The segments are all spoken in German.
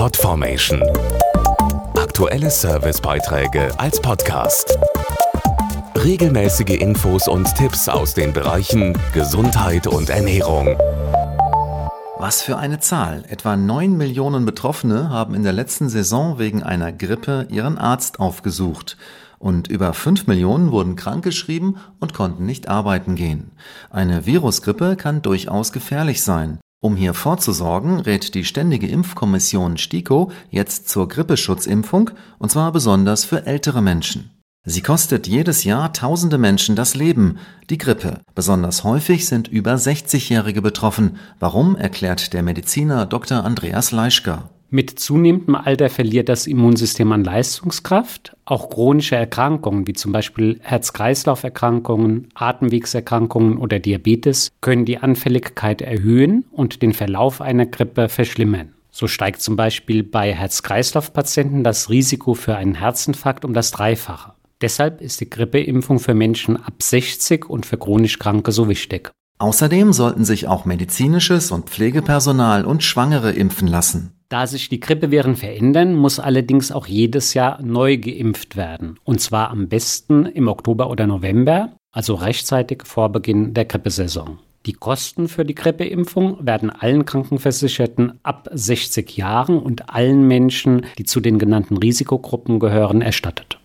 Podformation. Aktuelle Servicebeiträge als Podcast. Regelmäßige Infos und Tipps aus den Bereichen Gesundheit und Ernährung. Was für eine Zahl. Etwa 9 Millionen Betroffene haben in der letzten Saison wegen einer Grippe ihren Arzt aufgesucht. Und über 5 Millionen wurden krankgeschrieben und konnten nicht arbeiten gehen. Eine Virusgrippe kann durchaus gefährlich sein. Um hier vorzusorgen, rät die Ständige Impfkommission STIKO jetzt zur Grippeschutzimpfung, und zwar besonders für ältere Menschen. Sie kostet jedes Jahr tausende Menschen das Leben, die Grippe. Besonders häufig sind über 60-Jährige betroffen. Warum, erklärt der Mediziner Dr. Andreas Leischka. Mit zunehmendem Alter verliert das Immunsystem an Leistungskraft. Auch chronische Erkrankungen wie zum Beispiel Herz-Kreislauf-Erkrankungen, Atemwegserkrankungen oder Diabetes können die Anfälligkeit erhöhen und den Verlauf einer Grippe verschlimmern. So steigt zum Beispiel bei Herz-Kreislauf-Patienten das Risiko für einen Herzinfarkt um das Dreifache. Deshalb ist die Grippeimpfung für Menschen ab 60 und für chronisch Kranke so wichtig. Außerdem sollten sich auch medizinisches und Pflegepersonal und Schwangere impfen lassen. Da sich die Grippeviren verändern, muss allerdings auch jedes Jahr neu geimpft werden. Und zwar am besten im Oktober oder November, also rechtzeitig vor Beginn der Grippesaison. Die Kosten für die Grippeimpfung werden allen Krankenversicherten ab 60 Jahren und allen Menschen, die zu den genannten Risikogruppen gehören, erstattet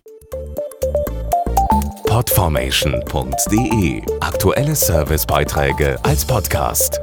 podformation.de. Aktuelle Servicebeiträge als Podcast.